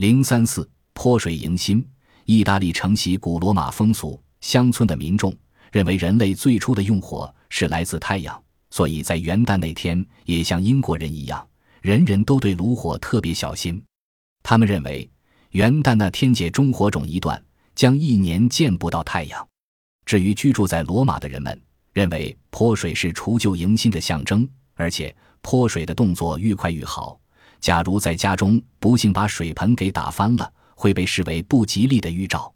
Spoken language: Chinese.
零三四泼水迎新，意大利承袭古罗马风俗，乡村的民众认为人类最初的用火是来自太阳，所以在元旦那天也像英国人一样，人人都对炉火特别小心。他们认为元旦那天解中火种一段，将一年见不到太阳。至于居住在罗马的人们，认为泼水是除旧迎新的象征，而且泼水的动作愈快愈好。假如在家中不幸把水盆给打翻了，会被视为不吉利的预兆。